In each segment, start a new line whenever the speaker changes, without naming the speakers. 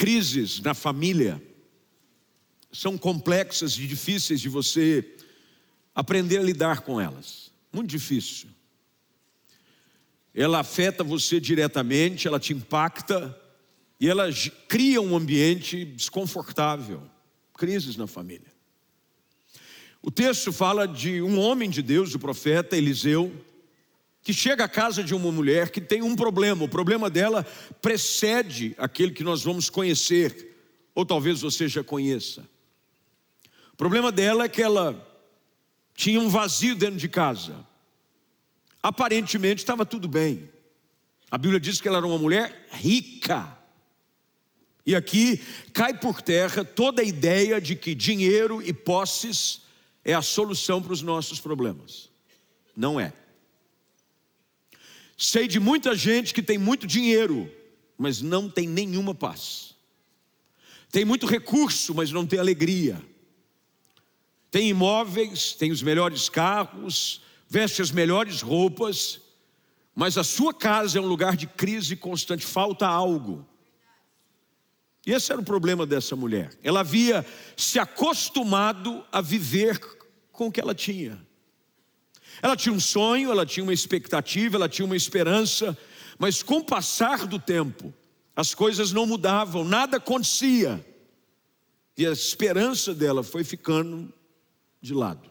crises na família são complexas e difíceis de você aprender a lidar com elas. Muito difícil. Ela afeta você diretamente, ela te impacta e ela cria um ambiente desconfortável. Crises na família. O texto fala de um homem de Deus, o profeta Eliseu, que chega à casa de uma mulher que tem um problema. O problema dela precede aquele que nós vamos conhecer, ou talvez você já conheça. O problema dela é que ela tinha um vazio dentro de casa. Aparentemente estava tudo bem. A Bíblia diz que ela era uma mulher rica. E aqui cai por terra toda a ideia de que dinheiro e posses é a solução para os nossos problemas. Não é. Sei de muita gente que tem muito dinheiro, mas não tem nenhuma paz. Tem muito recurso, mas não tem alegria. Tem imóveis, tem os melhores carros, veste as melhores roupas, mas a sua casa é um lugar de crise constante, falta algo. E esse era o problema dessa mulher. Ela havia se acostumado a viver com o que ela tinha. Ela tinha um sonho, ela tinha uma expectativa, ela tinha uma esperança, mas com o passar do tempo, as coisas não mudavam, nada acontecia. E a esperança dela foi ficando de lado.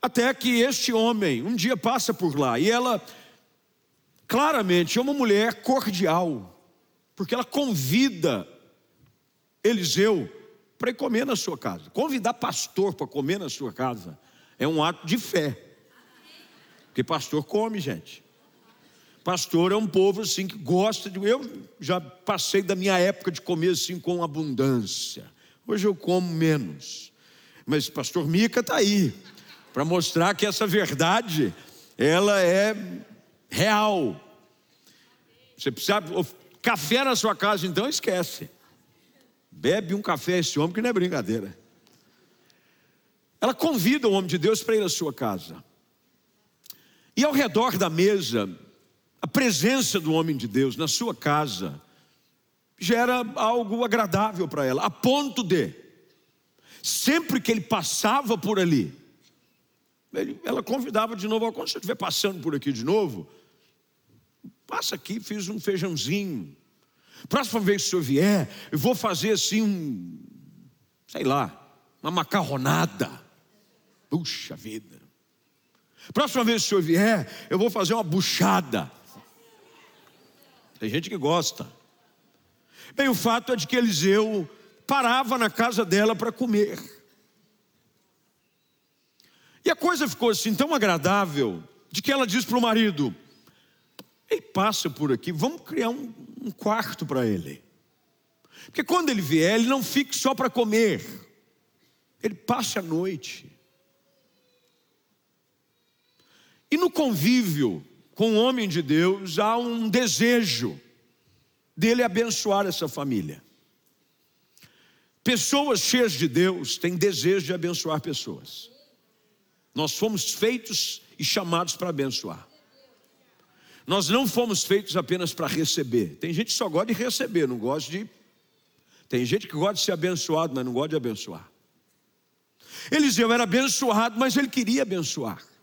Até que este homem um dia passa por lá e ela, claramente, é uma mulher cordial, porque ela convida Eliseu para ir comer na sua casa. Convidar pastor para comer na sua casa é um ato de fé. Porque pastor come, gente. Pastor é um povo assim que gosta de. Eu já passei da minha época de comer assim com abundância. Hoje eu como menos. Mas pastor Mica está aí para mostrar que essa verdade ela é real. Você precisa Café na sua casa, então esquece. Bebe um café esse homem que não é brincadeira. Ela convida o homem de Deus para ir à sua casa. E ao redor da mesa, a presença do homem de Deus na sua casa gera algo agradável para ela, a ponto de, sempre que ele passava por ali, ele, ela convidava de novo, quando você estiver passando por aqui de novo, Passa aqui, fiz um feijãozinho. Próxima vez que o senhor vier, eu vou fazer assim um, sei lá, uma macarronada. Puxa vida. Próxima vez que o senhor vier, eu vou fazer uma buchada. Tem gente que gosta. Bem, o fato é de que Eliseu parava na casa dela para comer. E a coisa ficou assim tão agradável, de que ela diz para o marido: ele passa por aqui, vamos criar um, um quarto para ele. Porque quando ele vier, ele não fique só para comer, ele passe a noite. E no convívio com o homem de Deus, há um desejo dele abençoar essa família. Pessoas cheias de Deus têm desejo de abençoar pessoas. Nós fomos feitos e chamados para abençoar. Nós não fomos feitos apenas para receber. Tem gente que só gosta de receber, não gosta de. Tem gente que gosta de ser abençoado, mas não gosta de abençoar. Eliseu era abençoado, mas ele queria abençoar.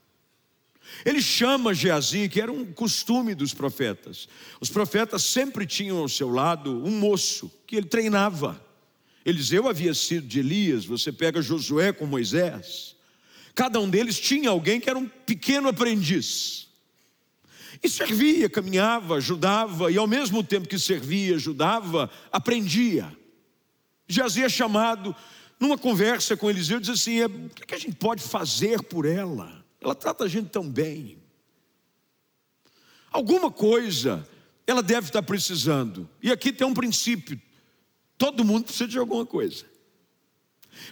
Ele chama Geazi, que era um costume dos profetas. Os profetas sempre tinham ao seu lado um moço que ele treinava. Eliseu havia sido de Elias, você pega Josué com Moisés. Cada um deles tinha alguém que era um pequeno aprendiz. E servia, caminhava, ajudava, e ao mesmo tempo que servia, ajudava, aprendia. Jazia chamado numa conversa com Eliseu, diz assim: é, o que a gente pode fazer por ela? Ela trata a gente tão bem. Alguma coisa ela deve estar precisando. E aqui tem um princípio: todo mundo precisa de alguma coisa.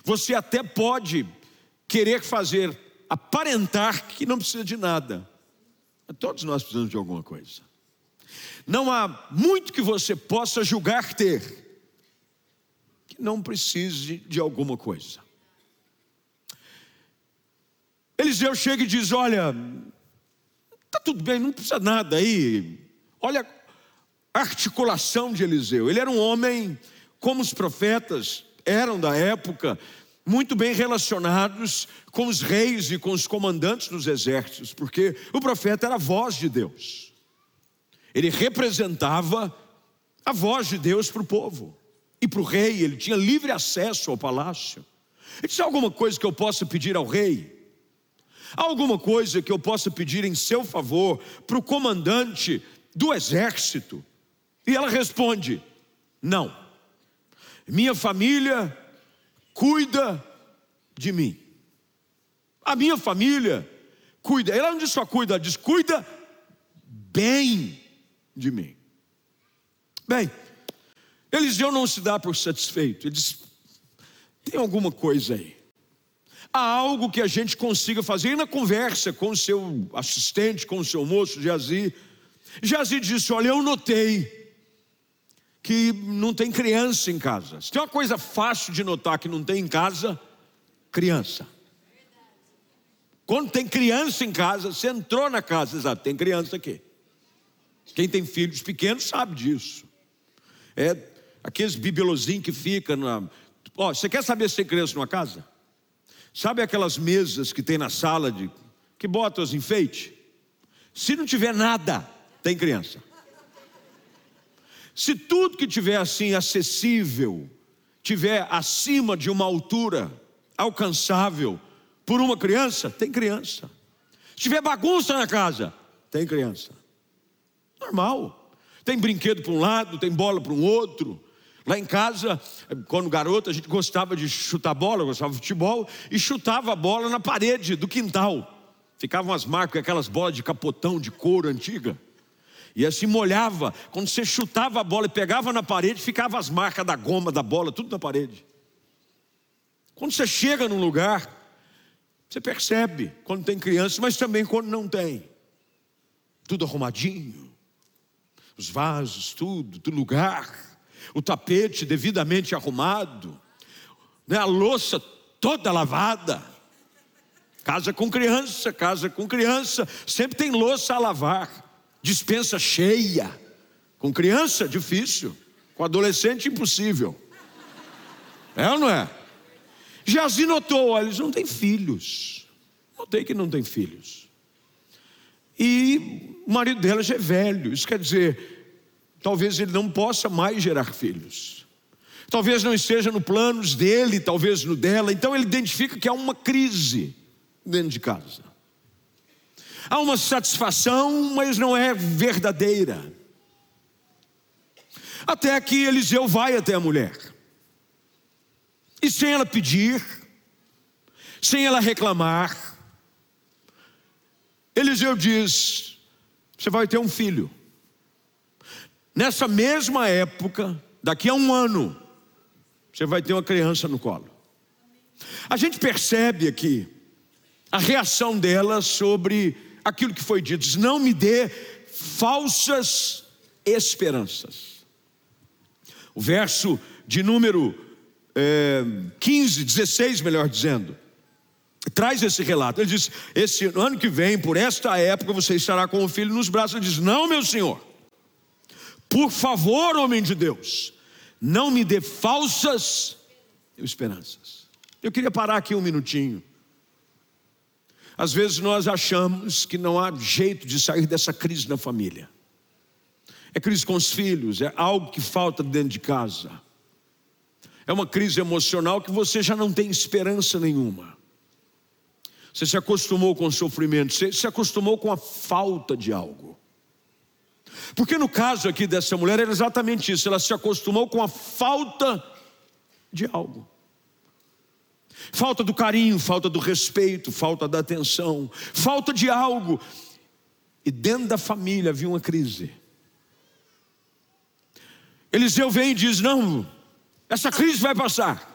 Você até pode querer fazer, aparentar que não precisa de nada, Todos nós precisamos de alguma coisa. Não há muito que você possa julgar ter que não precise de alguma coisa. Eliseu chega e diz: Olha, está tudo bem, não precisa nada aí. Olha, articulação de Eliseu. Ele era um homem, como os profetas eram da época, muito bem relacionados com os reis e com os comandantes dos exércitos, porque o profeta era a voz de Deus. Ele representava a voz de Deus para o povo e para o rei, ele tinha livre acesso ao palácio. Ele disse: alguma coisa que eu possa pedir ao rei? Há alguma coisa que eu possa pedir em seu favor para o comandante do exército? E ela responde: Não. Minha família cuida de mim. A minha família cuida. Ela não diz só cuida, ela diz cuida bem de mim. Bem, Eliseu não se dá por satisfeito. Ele diz: tem alguma coisa aí. Há algo que a gente consiga fazer. E na conversa com o seu assistente, com o seu moço, Jazi, Jazi disse: Olha, eu notei que não tem criança em casa. Se tem uma coisa fácil de notar que não tem em casa, criança. Quando tem criança em casa, você entrou na casa, exato, tem criança aqui. Quem tem filhos pequenos sabe disso. É aqueles bibelozinhos que ficam na. Ó, você quer saber se tem criança numa casa? Sabe aquelas mesas que tem na sala de que botam os enfeites? Se não tiver nada, tem criança. Se tudo que tiver assim acessível, tiver acima de uma altura alcançável por uma criança, tem criança. Se tiver bagunça na casa, tem criança. Normal. Tem brinquedo para um lado, tem bola para um outro. Lá em casa, quando garoto, a gente gostava de chutar bola, gostava de futebol, e chutava a bola na parede do quintal. Ficavam as marcas, aquelas bolas de capotão de couro antiga. E assim molhava. Quando você chutava a bola e pegava na parede, ficava as marcas da goma, da bola, tudo na parede. Quando você chega num lugar, você percebe quando tem criança, mas também quando não tem. Tudo arrumadinho. Os vasos, tudo, do lugar o tapete devidamente arrumado, né, a louça toda lavada. Casa com criança, casa com criança, sempre tem louça a lavar, dispensa cheia. Com criança, difícil, com adolescente, impossível. É ou não é? Jazi notou, olha, eles não têm filhos. Notei que não tem filhos. E o marido dela já é velho, isso quer dizer, talvez ele não possa mais gerar filhos. Talvez não esteja no planos dele, talvez no dela. Então ele identifica que há uma crise dentro de casa. Há uma satisfação, mas não é verdadeira. Até que Eliseu vai até a mulher. E sem ela pedir, sem ela reclamar, Eliseu diz: Você vai ter um filho. Nessa mesma época, daqui a um ano, você vai ter uma criança no colo. A gente percebe aqui a reação dela sobre aquilo que foi dito: diz, não me dê falsas esperanças. O verso de número é, 15, 16, melhor dizendo, traz esse relato. Ele diz: Esse ano que vem, por esta época, você estará com o filho nos braços. Ele diz: Não, meu senhor. Por favor, homem de Deus, não me dê falsas esperanças. Eu queria parar aqui um minutinho. Às vezes nós achamos que não há jeito de sair dessa crise na família. É crise com os filhos, é algo que falta dentro de casa. É uma crise emocional que você já não tem esperança nenhuma. Você se acostumou com o sofrimento, você se acostumou com a falta de algo. Porque no caso aqui dessa mulher era exatamente isso, ela se acostumou com a falta de algo. Falta do carinho, falta do respeito, falta da atenção, falta de algo. E dentro da família havia uma crise. Eliseu vem e diz: Não, essa crise vai passar.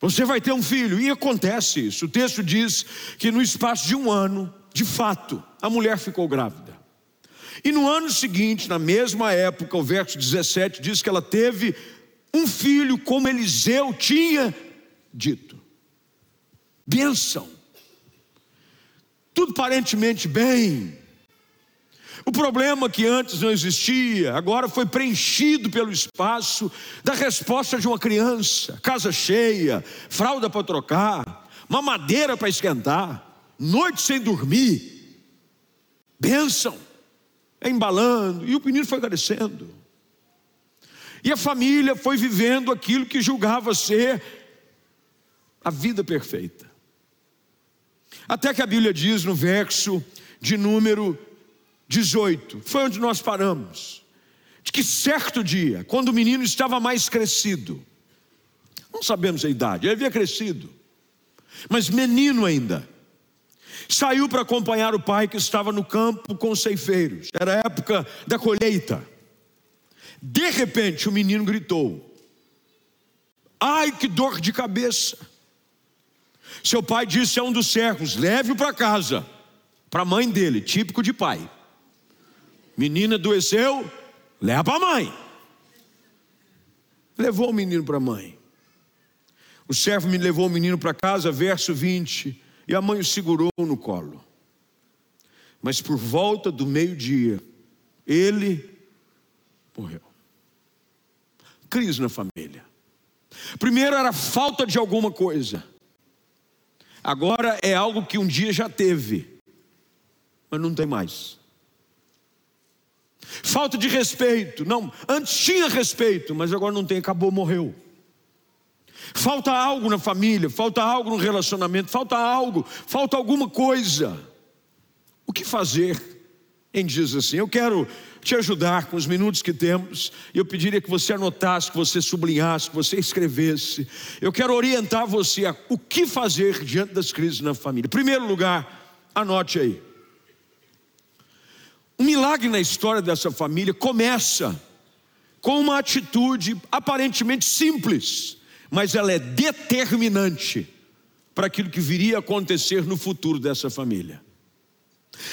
Você vai ter um filho. E acontece isso. O texto diz que no espaço de um ano, de fato, a mulher ficou grávida. E no ano seguinte, na mesma época, o verso 17 diz que ela teve um filho, como Eliseu tinha dito. Bênção. Tudo aparentemente bem. O problema que antes não existia, agora foi preenchido pelo espaço da resposta de uma criança, casa cheia, fralda para trocar, mamadeira para esquentar, noite sem dormir, bênção, embalando, e o menino foi crescendo. E a família foi vivendo aquilo que julgava ser a vida perfeita. Até que a Bíblia diz no verso de número 18, foi onde nós paramos, de que certo dia, quando o menino estava mais crescido, não sabemos a idade, ele havia crescido, mas menino ainda, saiu para acompanhar o pai que estava no campo com os ceifeiros, era a época da colheita. De repente o menino gritou: Ai, que dor de cabeça! Seu pai disse a um dos servos: Leve-o para casa, para a mãe dele, típico de pai. Menina adoeceu, leva para a mãe. Levou o menino para a mãe. O servo me levou o menino para casa, verso 20, e a mãe o segurou no colo. Mas por volta do meio-dia, ele morreu crise na família. Primeiro era falta de alguma coisa. Agora é algo que um dia já teve, mas não tem mais. Falta de respeito. Não, antes tinha respeito, mas agora não tem, acabou, morreu. Falta algo na família, falta algo no relacionamento, falta algo, falta alguma coisa. O que fazer? Em diz assim: Eu quero te ajudar com os minutos que temos. Eu pediria que você anotasse, que você sublinhasse, que você escrevesse. Eu quero orientar você a o que fazer diante das crises na família. Em primeiro lugar, anote aí. Um milagre na história dessa família começa com uma atitude aparentemente simples, mas ela é determinante para aquilo que viria a acontecer no futuro dessa família.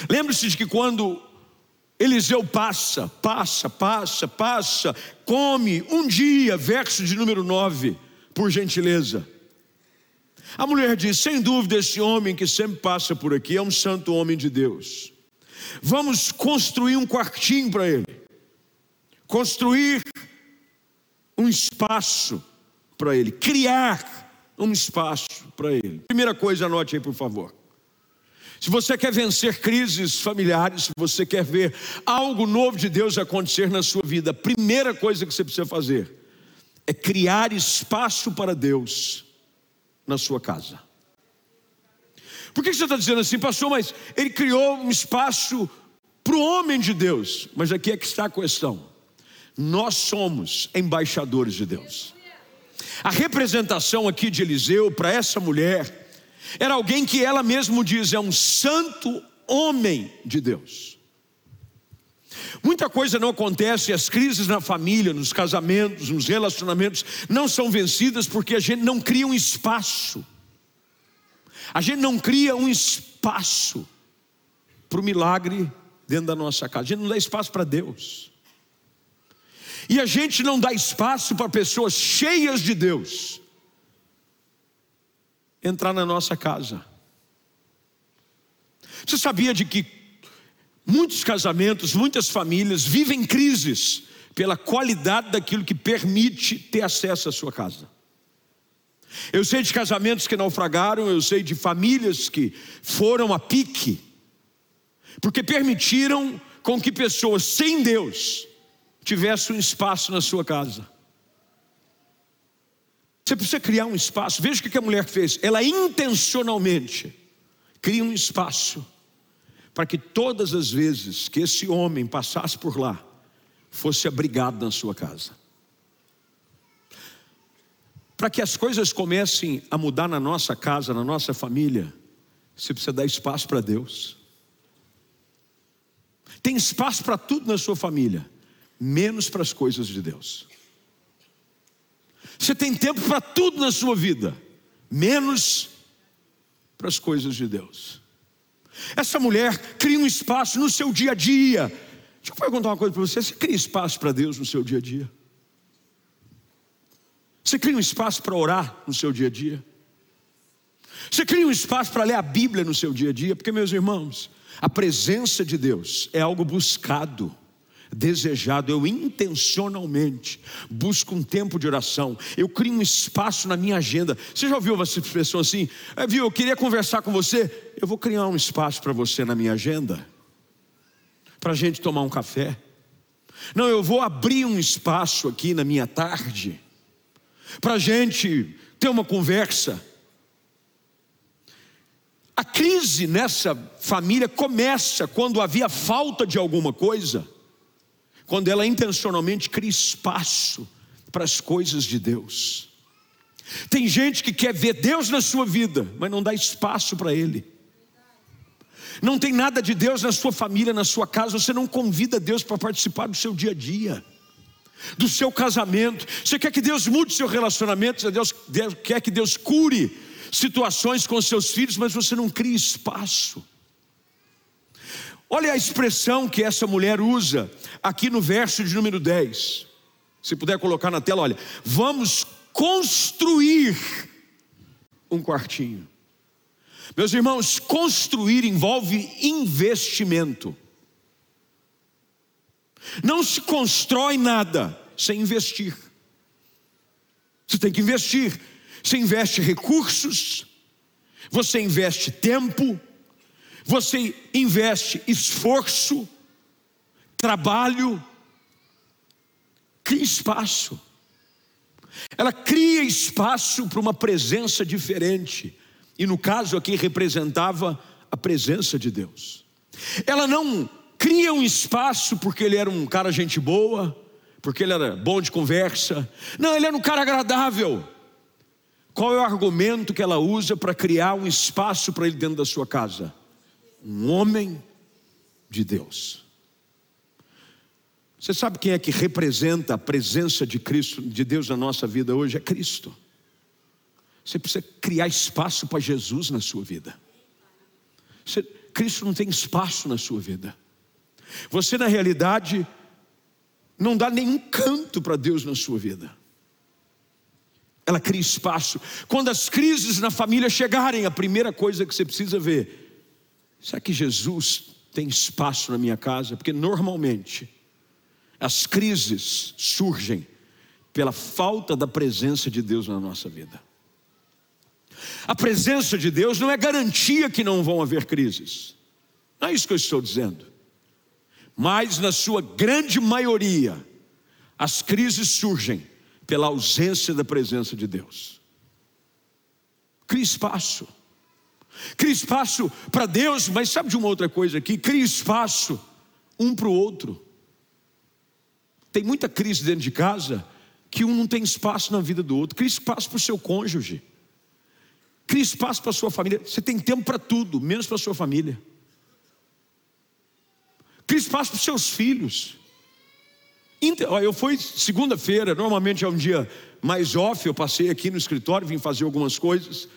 Lembre-se de que quando Eliseu passa, passa, passa, passa, come um dia, verso de número 9, por gentileza. A mulher diz: sem dúvida, esse homem que sempre passa por aqui é um santo homem de Deus. Vamos construir um quartinho para ele, construir um espaço para ele, criar um espaço para ele. Primeira coisa, anote aí, por favor. Se você quer vencer crises familiares, se você quer ver algo novo de Deus acontecer na sua vida, a primeira coisa que você precisa fazer é criar espaço para Deus na sua casa. Por que você está dizendo assim, pastor? Mas ele criou um espaço para o homem de Deus. Mas aqui é que está a questão. Nós somos embaixadores de Deus. A representação aqui de Eliseu para essa mulher era alguém que ela mesmo diz é um santo homem de Deus. Muita coisa não acontece, as crises na família, nos casamentos, nos relacionamentos não são vencidas porque a gente não cria um espaço. A gente não cria um espaço para o milagre dentro da nossa casa. A gente não dá espaço para Deus. E a gente não dá espaço para pessoas cheias de Deus entrar na nossa casa. Você sabia de que muitos casamentos, muitas famílias vivem crises pela qualidade daquilo que permite ter acesso à sua casa? Eu sei de casamentos que naufragaram, eu sei de famílias que foram a pique, porque permitiram com que pessoas sem Deus tivessem um espaço na sua casa. Você precisa criar um espaço. Veja o que a mulher fez. Ela intencionalmente cria um espaço para que todas as vezes que esse homem passasse por lá, fosse abrigado na sua casa. Para que as coisas comecem a mudar na nossa casa, na nossa família, você precisa dar espaço para Deus. Tem espaço para tudo na sua família, menos para as coisas de Deus. Você tem tempo para tudo na sua vida, menos para as coisas de Deus. Essa mulher cria um espaço no seu dia a dia. Deixa eu perguntar uma coisa para você: você cria espaço para Deus no seu dia a dia? Você cria um espaço para orar no seu dia a dia? Você cria um espaço para ler a Bíblia no seu dia a dia? Porque, meus irmãos, A presença de Deus é algo buscado, desejado. Eu intencionalmente busco um tempo de oração. Eu crio um espaço na minha agenda. Você já ouviu uma expressão assim? É, viu, eu queria conversar com você. Eu vou criar um espaço para você na minha agenda, para a gente tomar um café. Não, eu vou abrir um espaço aqui na minha tarde, para a gente ter uma conversa. A crise nessa família começa quando havia falta de alguma coisa, quando ela intencionalmente cria espaço para as coisas de Deus. Tem gente que quer ver Deus na sua vida, mas não dá espaço para Ele. Não tem nada de Deus na sua família, na sua casa, você não convida Deus para participar do seu dia a dia, do seu casamento. Você quer que Deus mude seu relacionamento, Deus, quer que Deus cure situações com seus filhos, mas você não cria espaço. Olha a expressão que essa mulher usa aqui no verso de número 10. Se puder colocar na tela, olha, vamos construir um quartinho. Meus irmãos, construir envolve investimento. Não se constrói nada sem investir. Você tem que investir. Você investe recursos, você investe tempo, você investe esforço, trabalho, cria espaço. Ela cria espaço para uma presença diferente, e no caso aqui representava a presença de Deus. Ela não cria um espaço porque ele era um cara gente boa, porque ele era bom de conversa. Não, ele era um cara agradável. Qual é o argumento que ela usa para criar um espaço para ele dentro da sua casa? Um homem de Deus. Você sabe quem é que representa a presença de Cristo, de Deus na nossa vida hoje? É Cristo. Você precisa criar espaço para Jesus na sua vida. Você, Cristo não tem espaço na sua vida. Você, na realidade, não dá nenhum canto para Deus na sua vida ela cria espaço. Quando as crises na família chegarem, a primeira coisa que você precisa ver: será que Jesus tem espaço na minha casa? Porque normalmente as crises surgem pela falta da presença de Deus na nossa vida. A presença de Deus não é garantia que não vão haver crises, não é isso que eu estou dizendo, mas na sua grande maioria, as crises surgem pela ausência da presença de Deus. Cria espaço. Cria espaço para Deus, mas sabe de uma outra coisa aqui? Cria espaço um para o outro. Tem muita crise dentro de casa que um não tem espaço na vida do outro. Cria espaço para o seu cônjuge. Cria espaço para a sua família. Você tem tempo para tudo, menos para a sua família. Cria espaço para os seus filhos. Eu fui segunda-feira, normalmente é um dia mais off, eu passei aqui no escritório, vim fazer algumas coisas.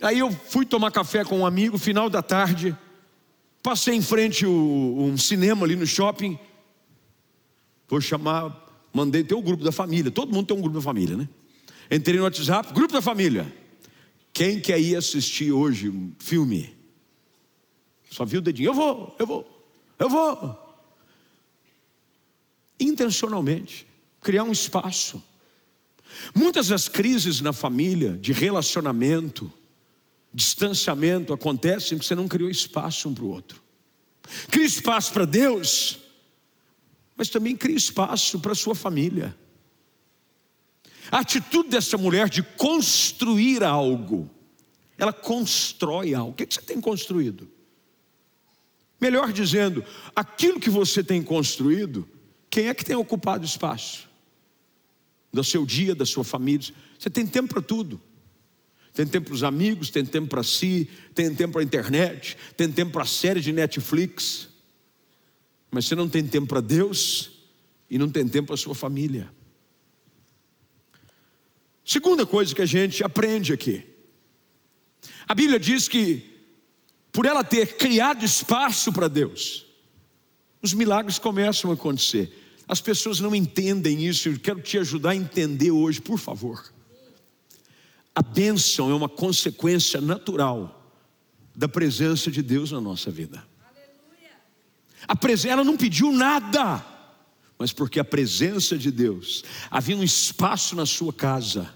Aí eu fui tomar café com um amigo, final da tarde, passei em frente a um cinema ali no shopping. Vou chamar, mandei ter o grupo da família, todo mundo tem um grupo da família, né? Entrei no WhatsApp, grupo da família. Quem quer ir assistir hoje um filme? Só viu o dedinho, eu vou, eu vou, eu vou intencionalmente, criar um espaço. Muitas das crises na família, de relacionamento, distanciamento, acontecem porque você não criou espaço um para o outro. Cria espaço para Deus, mas também cria espaço para a sua família. A atitude dessa mulher de construir algo, ela constrói algo. O que você tem construído? Melhor dizendo, aquilo que você tem construído quem é que tem ocupado espaço? Do seu dia, da sua família. Você tem tempo para tudo. Tem tempo para os amigos, tem tempo para si, tem tempo para a internet, tem tempo para a série de Netflix. Mas você não tem tempo para Deus e não tem tempo para a sua família. Segunda coisa que a gente aprende aqui. A Bíblia diz que, por ela ter criado espaço para Deus, os milagres começam a acontecer. As pessoas não entendem isso, eu quero te ajudar a entender hoje, por favor. A bênção é uma consequência natural da presença de Deus na nossa vida. ela não pediu nada, mas porque a presença de Deus havia um espaço na sua casa,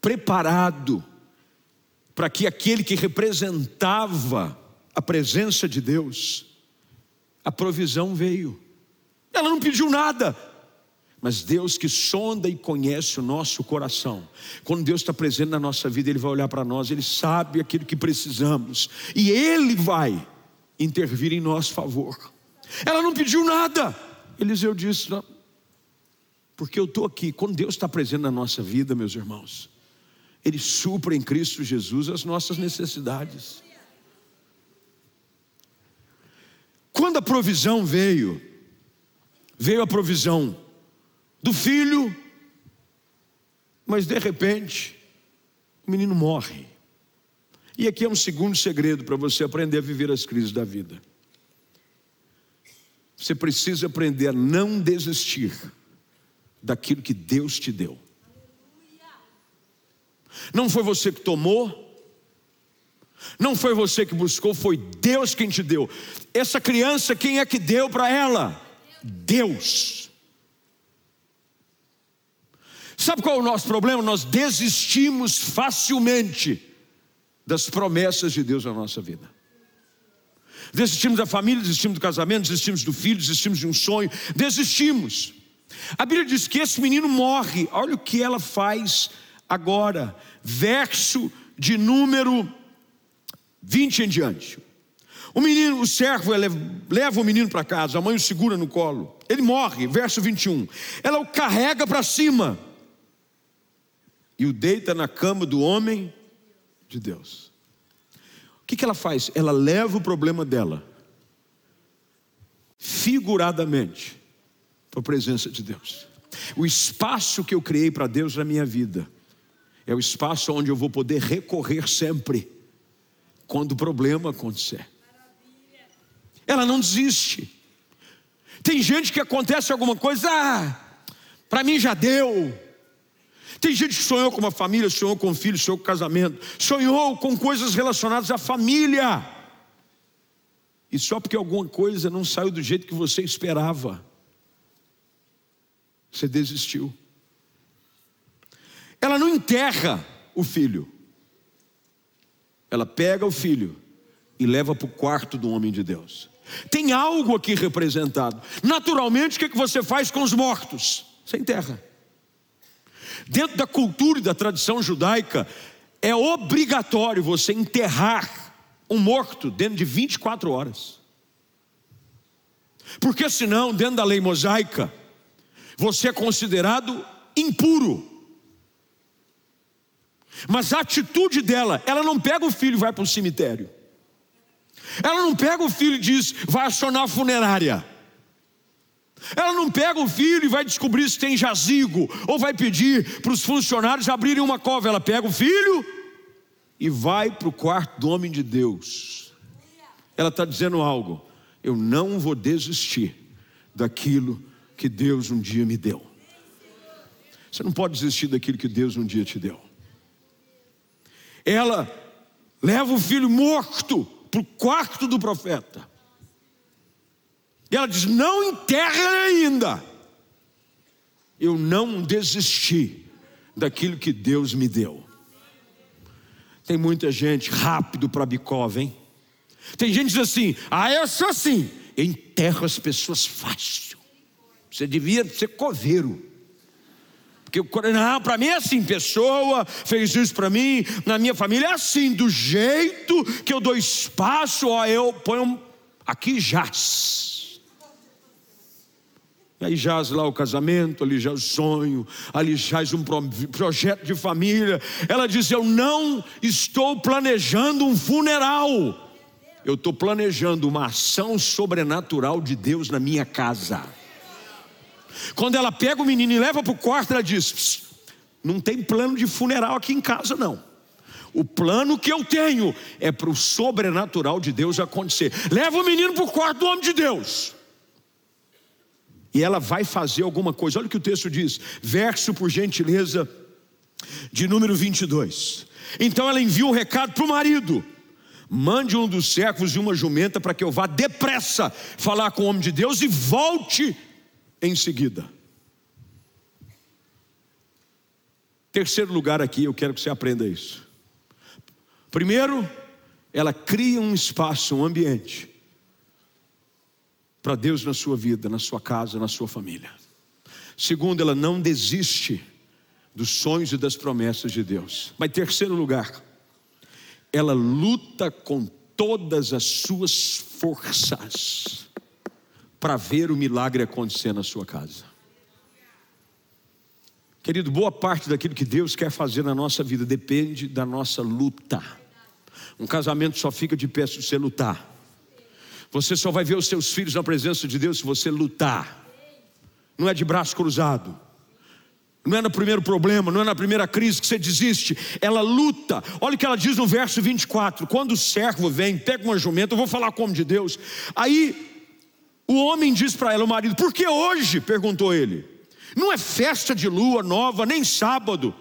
preparado para que aquele que representava a presença de Deus, a provisão veio. Ela não pediu nada, mas Deus que sonda e conhece o nosso coração, quando Deus está presente na nossa vida, Ele vai olhar para nós, Ele sabe aquilo que precisamos, e Ele vai intervir em nosso favor. Ela não pediu nada, Eliseu disse: não, porque eu estou aqui, quando Deus está presente na nossa vida, meus irmãos, Ele supra em Cristo Jesus as nossas necessidades. Quando a provisão veio, veio a provisão do filho, mas de repente, o menino morre. E aqui é um segundo segredo para você aprender a viver as crises da vida. Você precisa aprender a não desistir daquilo que Deus te deu. Não foi você que tomou, não foi você que buscou, foi Deus quem te deu. Essa criança, quem é que deu para ela? Deus. Sabe qual é o nosso problema? Nós desistimos facilmente das promessas de Deus na nossa vida. Desistimos da família, desistimos do casamento, desistimos do filho, desistimos de um sonho, desistimos. A Bíblia diz que esse menino morre. Olha o que ela faz agora. Verso de número 20 em diante. O menino, o servo leva o menino para casa, a mãe o segura no colo. Ele morre, verso 21. Ela o carrega para cima e o deita na cama do homem de Deus. O que, que ela faz? Ela leva o problema dela, figuradamente, para a presença de Deus. O espaço que eu criei para Deus na minha vida é o espaço onde eu vou poder recorrer sempre quando o problema acontecer. Ela não desiste. Tem gente que acontece alguma coisa, ah, para mim já deu. Tem gente que sonhou com uma família, sonhou com um filho, sonhou com um casamento, sonhou com coisas relacionadas à família. E só porque alguma coisa não saiu do jeito que você esperava, você desistiu. Ela não enterra o filho. Ela pega o filho e leva para o quarto do homem de Deus. Tem algo aqui representado. Naturalmente, o que você faz com os mortos? Você enterra. Dentro da cultura e da tradição judaica, é obrigatório você enterrar um morto dentro de 24 horas. Porque senão, dentro da lei mosaica, você é considerado impuro. Mas a atitude dela, ela não pega o filho e vai para o cemitério. Ela não pega o filho e diz, vai acionar a funerária. Ela não pega o filho e vai descobrir se tem jazigo, ou vai pedir para os funcionários abrirem uma cova. Ela pega o filho e vai para o quarto do homem de Deus. Ela está dizendo algo: eu não vou desistir daquilo que Deus um dia me deu. Você não pode desistir daquilo que Deus um dia te deu ela leva o filho morto para o quarto do profeta. E ela diz: Não enterra ainda. Eu não desisti daquilo que Deus me deu. Tem muita gente rápido para Bicova, hein? Tem gente que diz assim: Ah, eu sou assim. Eu enterro as pessoas fácil. Você devia ser coveiro. Porque não, para mim é assim, pessoa fez isso para mim, na minha família é assim, do jeito que eu dou espaço, ó, eu ponho aqui jaz. E aí jaz lá o casamento, ali jaz o sonho, ali jaz um projeto de família. Ela diz: Eu não estou planejando um funeral, eu estou planejando uma ação sobrenatural de Deus na minha casa. Quando ela pega o menino e leva para o quarto, ela diz: Não tem plano de funeral aqui em casa, não. O plano que eu tenho é para o sobrenatural de Deus acontecer. Leva o menino para o quarto do homem de Deus. E ela vai fazer alguma coisa. Olha o que o texto diz, verso por gentileza, de número 22. Então ela envia um recado para o marido: Mande um dos servos e uma jumenta para que eu vá depressa falar com o homem de Deus e volte em seguida. Terceiro lugar aqui, eu quero que você aprenda isso. Primeiro, ela cria um espaço, um ambiente para Deus na sua vida, na sua casa, na sua família. Segundo, ela não desiste dos sonhos e das promessas de Deus. Mas terceiro lugar, ela luta com todas as suas forças para ver o milagre acontecer na sua casa. Querido, boa parte daquilo que Deus quer fazer na nossa vida depende da nossa luta. Um casamento só fica de pé se você lutar. Você só vai ver os seus filhos na presença de Deus se você lutar. Não é de braço cruzado. Não é no primeiro problema, não é na primeira crise que você desiste. Ela luta. Olha o que ela diz no verso 24: quando o servo vem, pega uma jumenta, eu vou falar como de Deus. Aí o homem diz para ela, o marido, por que hoje? perguntou ele. Não é festa de lua nova, nem sábado.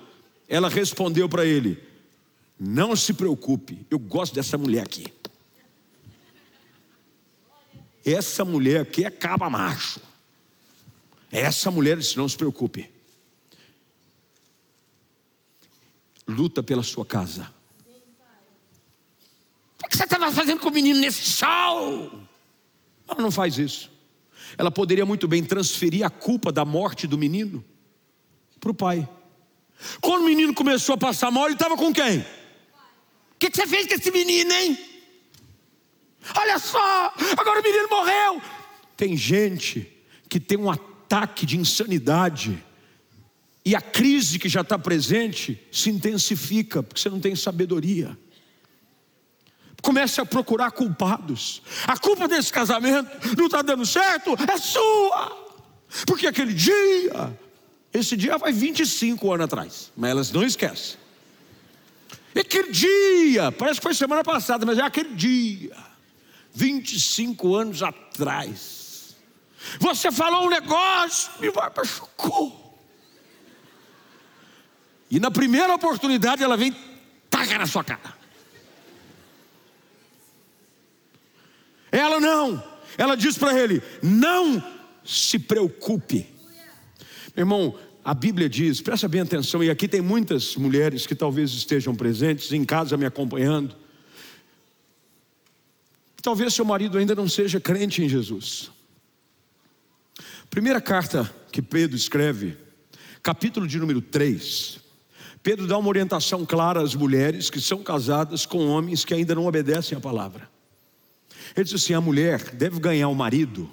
Ela respondeu para ele: Não se preocupe, eu gosto dessa mulher aqui. Essa mulher aqui é caba macho. Essa mulher disse: Não se preocupe. Luta pela sua casa. O que você estava fazendo com o menino nesse sol? Ela não faz isso. Ela poderia muito bem transferir a culpa da morte do menino para o pai. Quando o menino começou a passar mal, ele estava com quem? O que, que você fez com esse menino, hein? Olha só, agora o menino morreu. Tem gente que tem um ataque de insanidade e a crise que já está presente se intensifica, porque você não tem sabedoria. Comece a procurar culpados. A culpa desse casamento não está dando certo é sua. Porque aquele dia, esse dia vai 25 anos atrás, mas elas não esquecem. E aquele dia, parece que foi semana passada, mas é aquele dia, 25 anos atrás. Você falou um negócio, me machucou. E na primeira oportunidade ela vem, taca na sua cara. Ela não, ela diz para ele: não se preocupe. Meu irmão, a Bíblia diz, presta bem atenção, e aqui tem muitas mulheres que talvez estejam presentes, em casa me acompanhando. Talvez seu marido ainda não seja crente em Jesus. Primeira carta que Pedro escreve, capítulo de número 3, Pedro dá uma orientação clara às mulheres que são casadas com homens que ainda não obedecem à palavra. Ele diz assim: a mulher deve ganhar o marido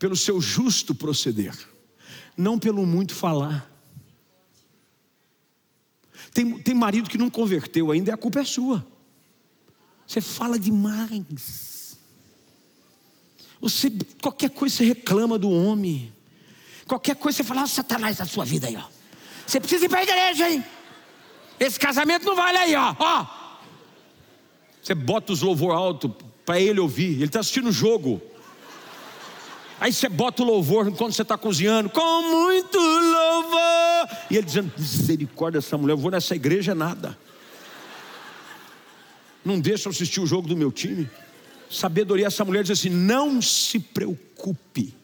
pelo seu justo proceder, não pelo muito falar. Tem, tem marido que não converteu ainda a culpa é sua. Você fala demais. Você, qualquer coisa você reclama do homem. Qualquer coisa você fala, oh, Satanás na sua vida aí, ó. Você precisa ir para a igreja, hein? Esse casamento não vale aí, ó. ó. Você bota os louvor alto para ele ouvir. Ele está assistindo o jogo. Aí você bota o louvor quando você está cozinhando, com muito louvor. E ele dizendo: misericórdia, essa mulher, eu vou nessa igreja nada. Não deixa eu assistir o jogo do meu time. Sabedoria, essa mulher diz assim: não se preocupe.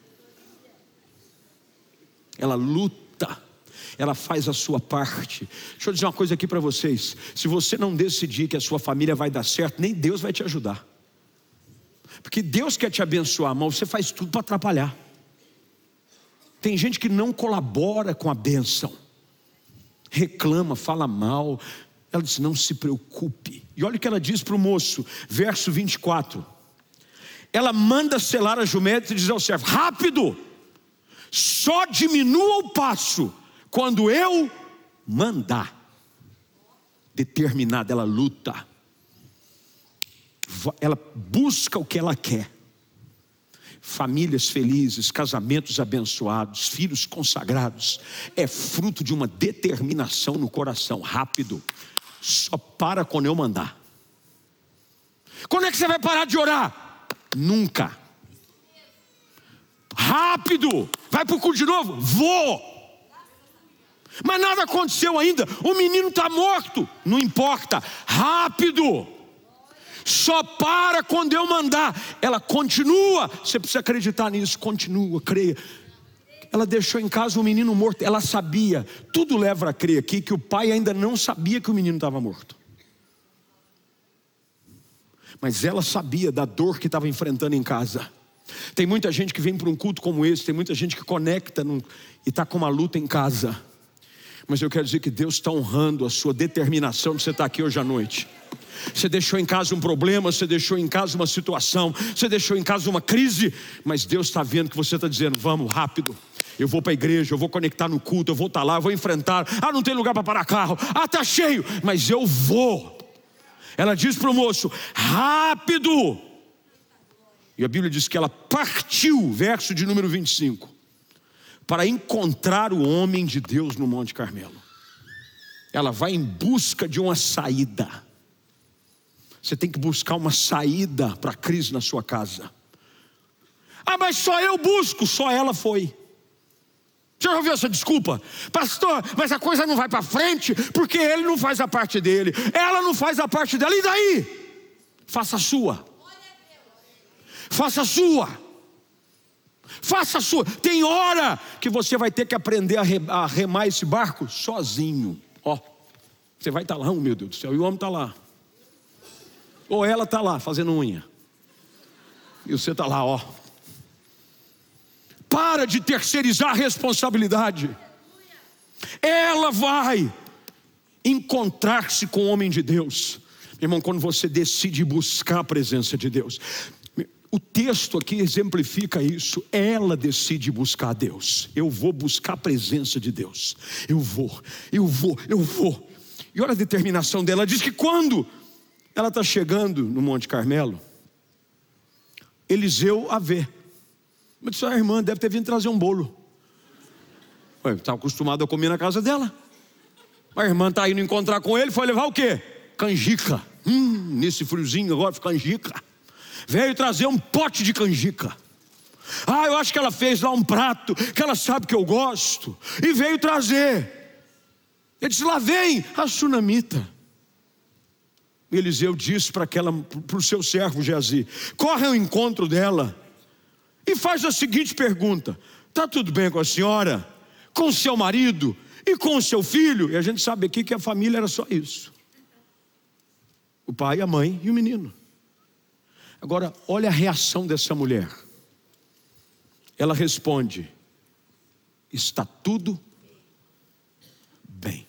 Ela luta ela faz a sua parte. Deixa eu dizer uma coisa aqui para vocês: se você não decidir que a sua família vai dar certo, nem Deus vai te ajudar. Porque Deus quer te abençoar, mas você faz tudo para atrapalhar. Tem gente que não colabora com a bênção, reclama, fala mal. Ela diz: não se preocupe. E olha o que ela diz para o moço, verso 24. Ela manda selar a jumenta e diz ao servo: rápido, só diminua o passo quando eu mandar, determinada, ela luta, ela busca o que ela quer. Famílias felizes, casamentos abençoados, filhos consagrados, é fruto de uma determinação no coração, rápido. Só para quando eu mandar. Quando é que você vai parar de orar? Nunca. Rápido. Vai para o culto de novo? Vou. Mas nada aconteceu ainda. O menino está morto. Não importa. Rápido. Só para quando eu mandar. Ela continua. Você precisa acreditar nisso. Continua, creia. Ela deixou em casa um menino morto. Ela sabia. Tudo leva a crer aqui que o pai ainda não sabia que o menino estava morto. Mas ela sabia da dor que estava enfrentando em casa. Tem muita gente que vem para um culto como esse, tem muita gente que conecta num, e está com uma luta em casa. Mas eu quero dizer que Deus está honrando a sua determinação de você estar aqui hoje à noite. Você deixou em casa um problema, você deixou em casa uma situação, você deixou em casa uma crise, mas Deus está vendo que você está dizendo: vamos rápido. Eu vou para a igreja, eu vou conectar no culto, eu vou estar tá lá, eu vou enfrentar. Ah, não tem lugar para parar carro. Ah, está cheio, mas eu vou. Ela diz para o moço: rápido. E a Bíblia diz que ela partiu, verso de número 25, para encontrar o homem de Deus no Monte Carmelo. Ela vai em busca de uma saída. Você tem que buscar uma saída para a crise na sua casa. Ah, mas só eu busco, só ela foi. Você já ouviu essa desculpa? Pastor, mas a coisa não vai para frente porque ele não faz a parte dele, ela não faz a parte dela, e daí? Faça a sua. Faça a sua. Faça a sua. Tem hora que você vai ter que aprender a remar esse barco sozinho. Ó, você vai estar lá, oh, meu Deus do céu, e o homem está lá. Ou ela está lá fazendo unha. E você está lá, ó. Para de terceirizar a responsabilidade. Ela vai encontrar-se com o homem de Deus. Irmão, quando você decide buscar a presença de Deus, o texto aqui exemplifica isso. Ela decide buscar Deus. Eu vou buscar a presença de Deus. Eu vou, eu vou, eu vou. E olha a determinação dela. Ela diz que quando ela está chegando no Monte Carmelo, Eliseu a vê. Mas disse, a irmã deve ter vindo trazer um bolo. Estava acostumado a comer na casa dela. A irmã está indo encontrar com ele, foi levar o quê? Canjica. Hum, nesse friozinho agora, canjica veio trazer um pote de canjica. Ah, eu acho que ela fez lá um prato que ela sabe que eu gosto e veio trazer. Ele disse: Lá vem a sunamita. Eliseu disse para aquela para o seu servo Geazi: corre ao encontro dela e faz a seguinte pergunta: Está tudo bem com a senhora, com o seu marido e com o seu filho? E a gente sabe aqui que a família era só isso: o pai, a mãe e o menino. Agora, olha a reação dessa mulher. Ela responde: Está tudo bem.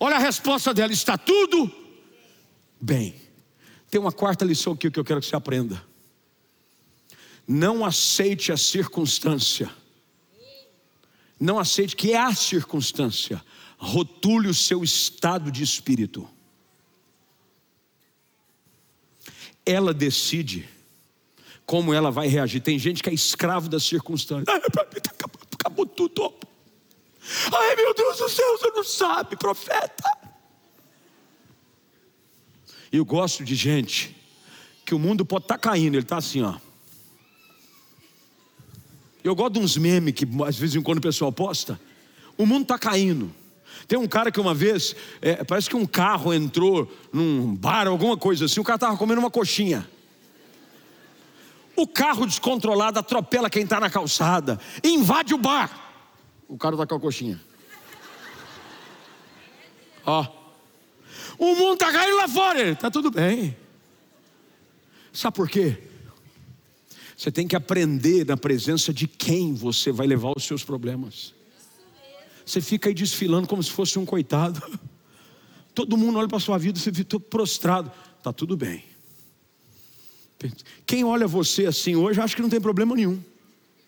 Olha a resposta dela: Está tudo bem. Tem uma quarta lição aqui que eu quero que você aprenda. Não aceite a circunstância. Não aceite que é a circunstância. Rotule o seu estado de espírito. Ela decide como ela vai reagir. Tem gente que é escravo das circunstâncias. Acabou, acabou tudo. Ai meu Deus do céu, você não sabe, profeta. Eu gosto de gente que o mundo pode estar tá caindo, ele está assim, ó. Eu gosto de uns memes que às vezes quando o pessoal posta. O mundo está caindo. Tem um cara que uma vez, é, parece que um carro entrou num bar, alguma coisa assim, o cara estava comendo uma coxinha. O carro descontrolado atropela quem está na calçada, invade o bar. O cara está com a coxinha. Ó. O mundo está caindo lá fora. Está tudo bem. Sabe por quê? Você tem que aprender na presença de quem você vai levar os seus problemas. Você fica aí desfilando como se fosse um coitado. Todo mundo olha para a sua vida, você fica prostrado. Está tudo bem. Quem olha você assim hoje, acha que não tem problema nenhum.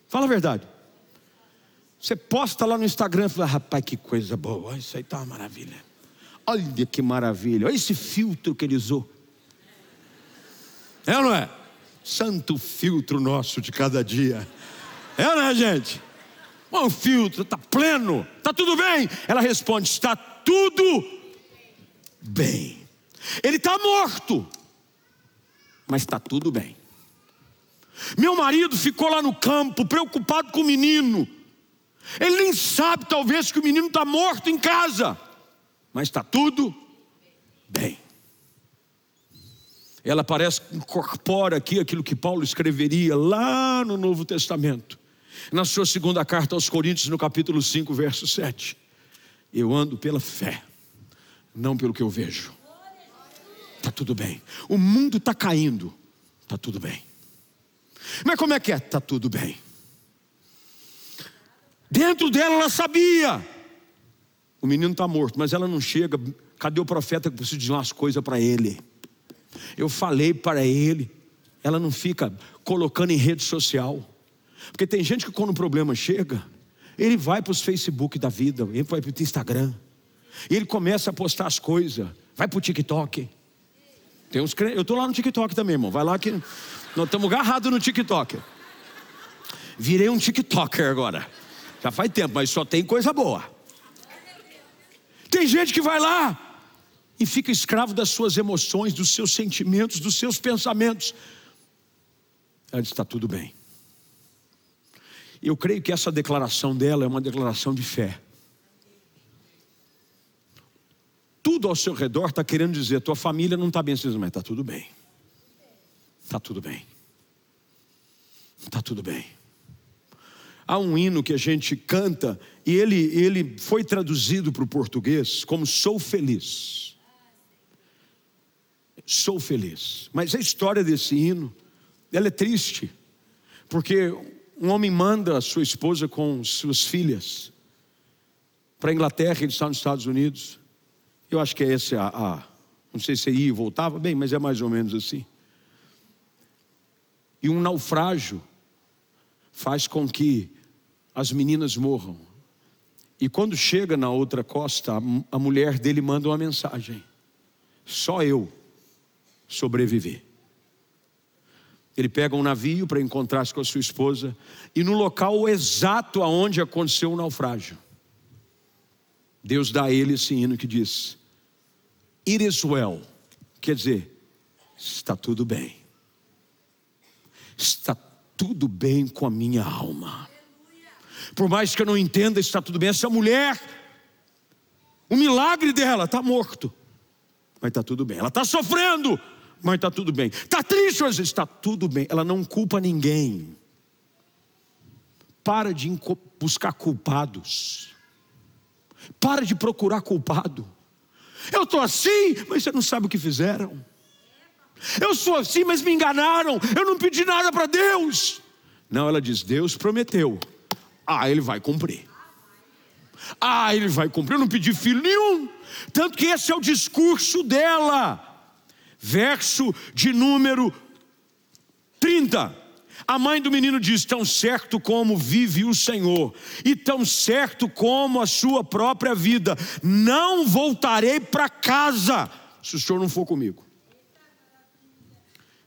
Fala a verdade. Você posta lá no Instagram e fala, rapaz, que coisa boa, isso aí está uma maravilha. Olha que maravilha, olha esse filtro que ele usou. É ou não é? Santo filtro nosso de cada dia. É ou não é, gente? Um filtro, está pleno, está tudo bem? Ela responde: está tudo bem. Ele está morto, mas está tudo bem. Meu marido ficou lá no campo, preocupado com o menino. Ele nem sabe, talvez, que o menino está morto em casa, mas está tudo bem. ela parece que incorpora aqui aquilo que Paulo escreveria lá no Novo Testamento, na sua segunda carta aos Coríntios, no capítulo 5, verso 7. Eu ando pela fé, não pelo que eu vejo. Está tudo bem. O mundo está caindo, está tudo bem. Mas como é que é? Está tudo bem. Dentro dela ela sabia. O menino está morto, mas ela não chega. Cadê o profeta que precisa dizer umas coisas para ele? Eu falei para ele. Ela não fica colocando em rede social. Porque tem gente que quando o problema chega, ele vai para os Facebook da vida, ele vai para o Instagram. E ele começa a postar as coisas. Vai para o TikTok. Tem uns Eu estou lá no TikTok também, irmão. Vai lá que nós estamos agarrados no TikTok. Virei um TikToker agora. Já faz tempo, mas só tem coisa boa. Tem gente que vai lá e fica escravo das suas emoções, dos seus sentimentos, dos seus pensamentos. Antes está tudo bem. Eu creio que essa declaração dela é uma declaração de fé. Tudo ao seu redor está querendo dizer: tua família não está bem, mas está tudo bem. Está tudo bem. Está tudo bem. Há um hino que a gente canta e ele, ele foi traduzido para o português como Sou Feliz sou feliz. Mas a história desse hino, ela é triste, porque um homem manda a sua esposa com suas filhas para a Inglaterra, ele está nos Estados Unidos. Eu acho que é esse a, a não sei se ia e voltava, bem, mas é mais ou menos assim. E um naufrágio faz com que as meninas morram. E quando chega na outra costa, a, a mulher dele manda uma mensagem: Só eu sobreviver. Ele pega um navio para encontrar-se com a sua esposa e no local exato aonde aconteceu o naufrágio, Deus dá a ele esse hino que diz: It is well, quer dizer, está tudo bem, está tudo bem com a minha alma. Por mais que eu não entenda, está tudo bem. Essa mulher, o milagre dela está morto, mas está tudo bem. Ela está sofrendo, mas está tudo bem. Está triste vezes, está tudo bem. Ela não culpa ninguém. Para de buscar culpados. Para de procurar culpado. Eu estou assim, mas você não sabe o que fizeram. Eu sou assim, mas me enganaram. Eu não pedi nada para Deus. Não, ela diz: Deus prometeu. Ah, ele vai cumprir. Ah, ele vai cumprir. Eu não pedi filho nenhum. Tanto que esse é o discurso dela verso de número 30. A mãe do menino diz: Tão certo como vive o Senhor, e tão certo como a sua própria vida, não voltarei para casa se o senhor não for comigo.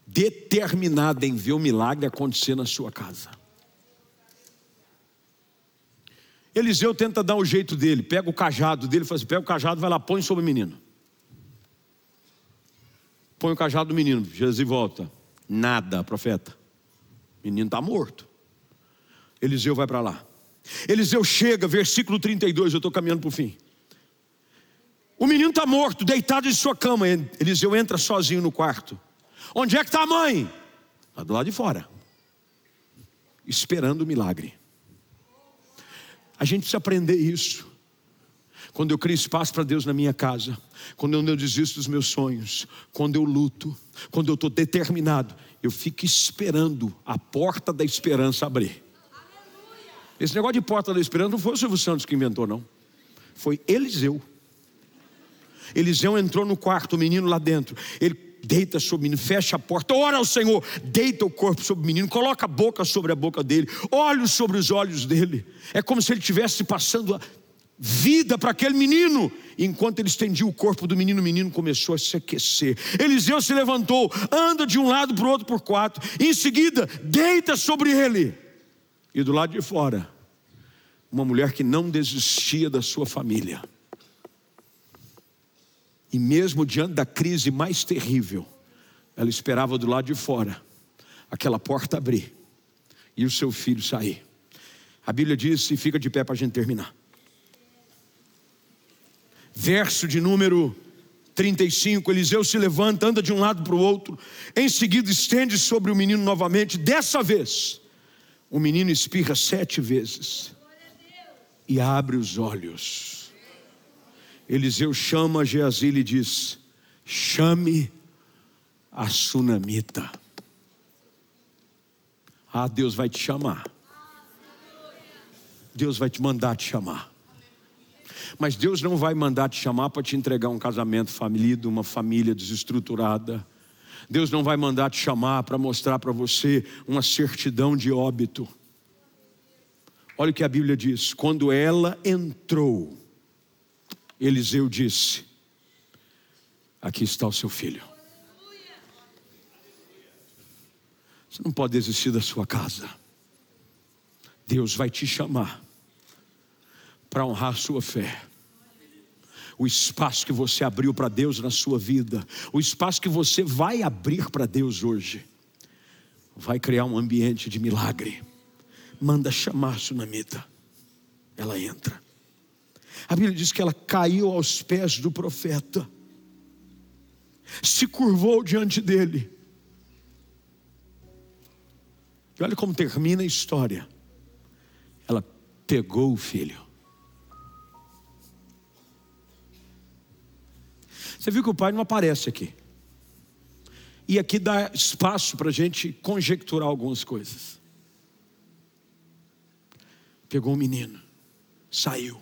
Determinada em ver o milagre acontecer na sua casa. Eliseu tenta dar o jeito dele, pega o cajado dele, fala assim, pega o cajado, vai lá, põe sobre o menino põe o cajado do menino. Jesus volta. Nada, profeta. O menino está morto. Eliseu vai para lá. Eliseu chega, versículo 32, eu estou caminhando para o fim. O menino está morto, deitado em sua cama. Eliseu entra sozinho no quarto. Onde é que está a mãe? Está do lado de fora, esperando o milagre. A gente precisa aprender isso quando eu crio espaço para Deus na minha casa, quando eu não desisto dos meus sonhos, quando eu luto, quando eu estou determinado, eu fico esperando a porta da esperança abrir. Esse negócio de porta da esperança não foi o Silvio Santos que inventou, não. Foi Eliseu. Eliseu entrou no quarto, o menino lá dentro. Ele deita sobre o menino, fecha a porta, ora ao Senhor, deita o corpo sobre o menino, coloca a boca sobre a boca dele, olhos sobre os olhos dele. É como se ele estivesse passando vida para aquele menino. Enquanto ele estendia o corpo do menino, o menino começou a se aquecer. Eliseu se levantou, anda de um lado para o outro por quatro, em seguida deita sobre ele. E do lado de fora, uma mulher que não desistia da sua família. E mesmo diante da crise mais terrível, ela esperava do lado de fora aquela porta abrir e o seu filho sair. A Bíblia diz, e fica de pé para a gente terminar verso de número 35, Eliseu se levanta, anda de um lado para o outro, em seguida estende sobre o menino novamente. Dessa vez, o menino espirra sete vezes e abre os olhos. Eliseu chama Geazi e diz: chame a sunamita. Ah, Deus vai te chamar. Deus vai te mandar te chamar. Mas Deus não vai mandar te chamar para te entregar um casamento falido, uma família desestruturada. Deus não vai mandar te chamar para mostrar para você uma certidão de óbito. Olha o que a Bíblia diz: quando ela entrou, Eliseu disse: Aqui está o seu filho. Você não pode desistir da sua casa. Deus vai te chamar para honrar sua fé. O espaço que você abriu para Deus na sua vida, o espaço que você vai abrir para Deus hoje, vai criar um ambiente de milagre. Manda chamar a Sunamita, ela entra. A Bíblia diz que ela caiu aos pés do profeta, se curvou diante dele. E olha como termina a história. Ela pegou o filho Você viu que o pai não aparece aqui. E aqui dá espaço para a gente conjecturar algumas coisas. Pegou o um menino, saiu.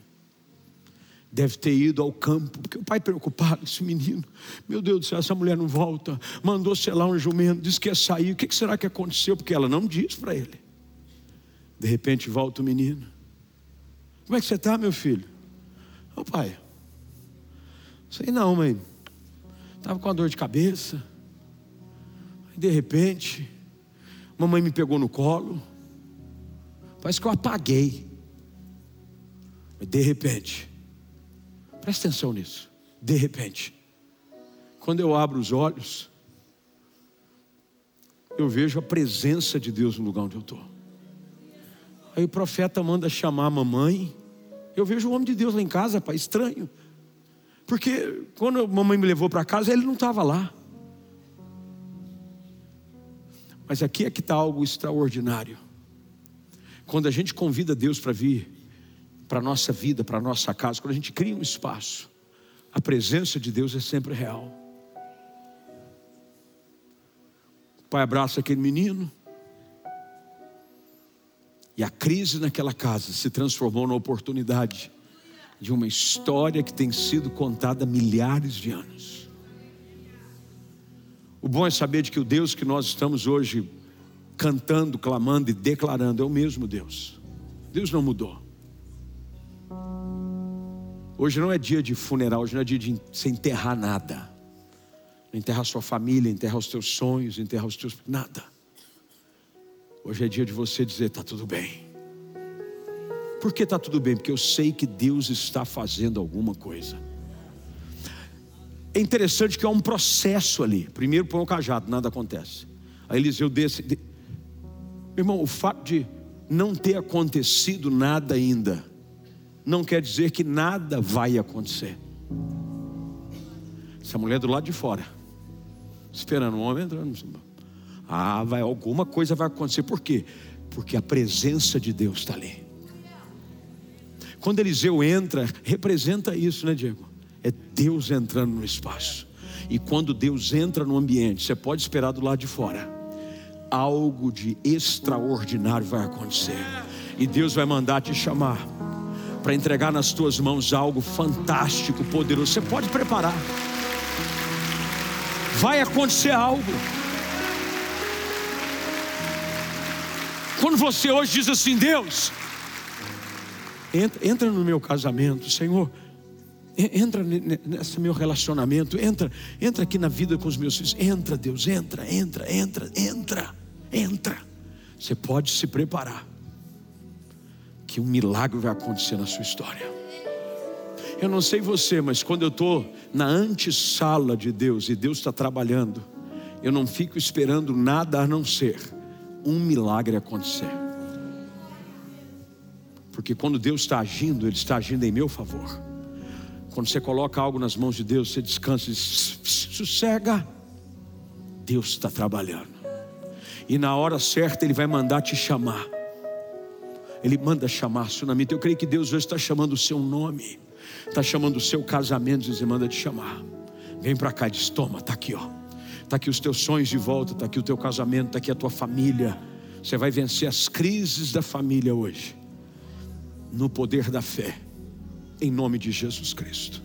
Deve ter ido ao campo, porque o pai preocupado, esse menino, meu Deus do céu, essa mulher não volta. Mandou selar um jumento, disse que ia sair. O que será que aconteceu? Porque ela não disse para ele. De repente volta o menino. Como é que você está, meu filho? Ô oh, pai, sei não, mãe. Estava com uma dor de cabeça. De repente, mamãe me pegou no colo. Parece que eu apaguei. Mas de repente, presta atenção nisso. De repente, quando eu abro os olhos, eu vejo a presença de Deus no lugar onde eu estou. Aí o profeta manda chamar a mamãe. Eu vejo o homem de Deus lá em casa, pai, estranho. Porque quando a mamãe me levou para casa, ele não estava lá. Mas aqui é que está algo extraordinário. Quando a gente convida Deus para vir para a nossa vida, para a nossa casa, quando a gente cria um espaço, a presença de Deus é sempre real. O pai abraça aquele menino. E a crise naquela casa se transformou na oportunidade de uma história que tem sido contada há milhares de anos. O bom é saber de que o Deus que nós estamos hoje cantando, clamando e declarando é o mesmo Deus. Deus não mudou. Hoje não é dia de funeral, hoje não é dia de se enterrar nada. Enterrar sua família, enterrar os teus sonhos, enterrar os teus. nada. Hoje é dia de você dizer: está tudo bem. Por que está tudo bem? Porque eu sei que Deus está fazendo alguma coisa. É interessante que há um processo ali. Primeiro põe o cajado, nada acontece. Aí Eliseu desce. De... Irmão, o fato de não ter acontecido nada ainda, não quer dizer que nada vai acontecer. Essa mulher do lado de fora, esperando o homem entrando. Ah, vai, alguma coisa vai acontecer. Por quê? Porque a presença de Deus está ali. Quando Eliseu entra, representa isso, né, Diego? É Deus entrando no espaço. E quando Deus entra no ambiente, você pode esperar do lado de fora. Algo de extraordinário vai acontecer. E Deus vai mandar te chamar para entregar nas tuas mãos algo fantástico, poderoso. Você pode preparar. Vai acontecer algo. Quando você hoje diz assim, Deus, Entra, entra no meu casamento, Senhor. Entra nesse meu relacionamento, entra, entra aqui na vida com os meus filhos. Entra, Deus, entra, entra, entra, entra, entra. Você pode se preparar, que um milagre vai acontecer na sua história. Eu não sei você, mas quando eu estou na antessala de Deus e Deus está trabalhando, eu não fico esperando nada a não ser um milagre acontecer. Porque quando Deus está agindo, Ele está agindo em meu favor. Quando você coloca algo nas mãos de Deus, você descansa e diz, sossega. Deus está trabalhando. E na hora certa Ele vai mandar te chamar. Ele manda chamar Sunamita. Eu creio que Deus hoje está chamando o seu nome. Está chamando o seu casamento, e manda te chamar. Vem para cá diz: toma, está aqui, ó. Está aqui os teus sonhos de volta, está aqui o teu casamento, está aqui a tua família. Você vai vencer as crises da família hoje. No poder da fé em nome de Jesus Cristo.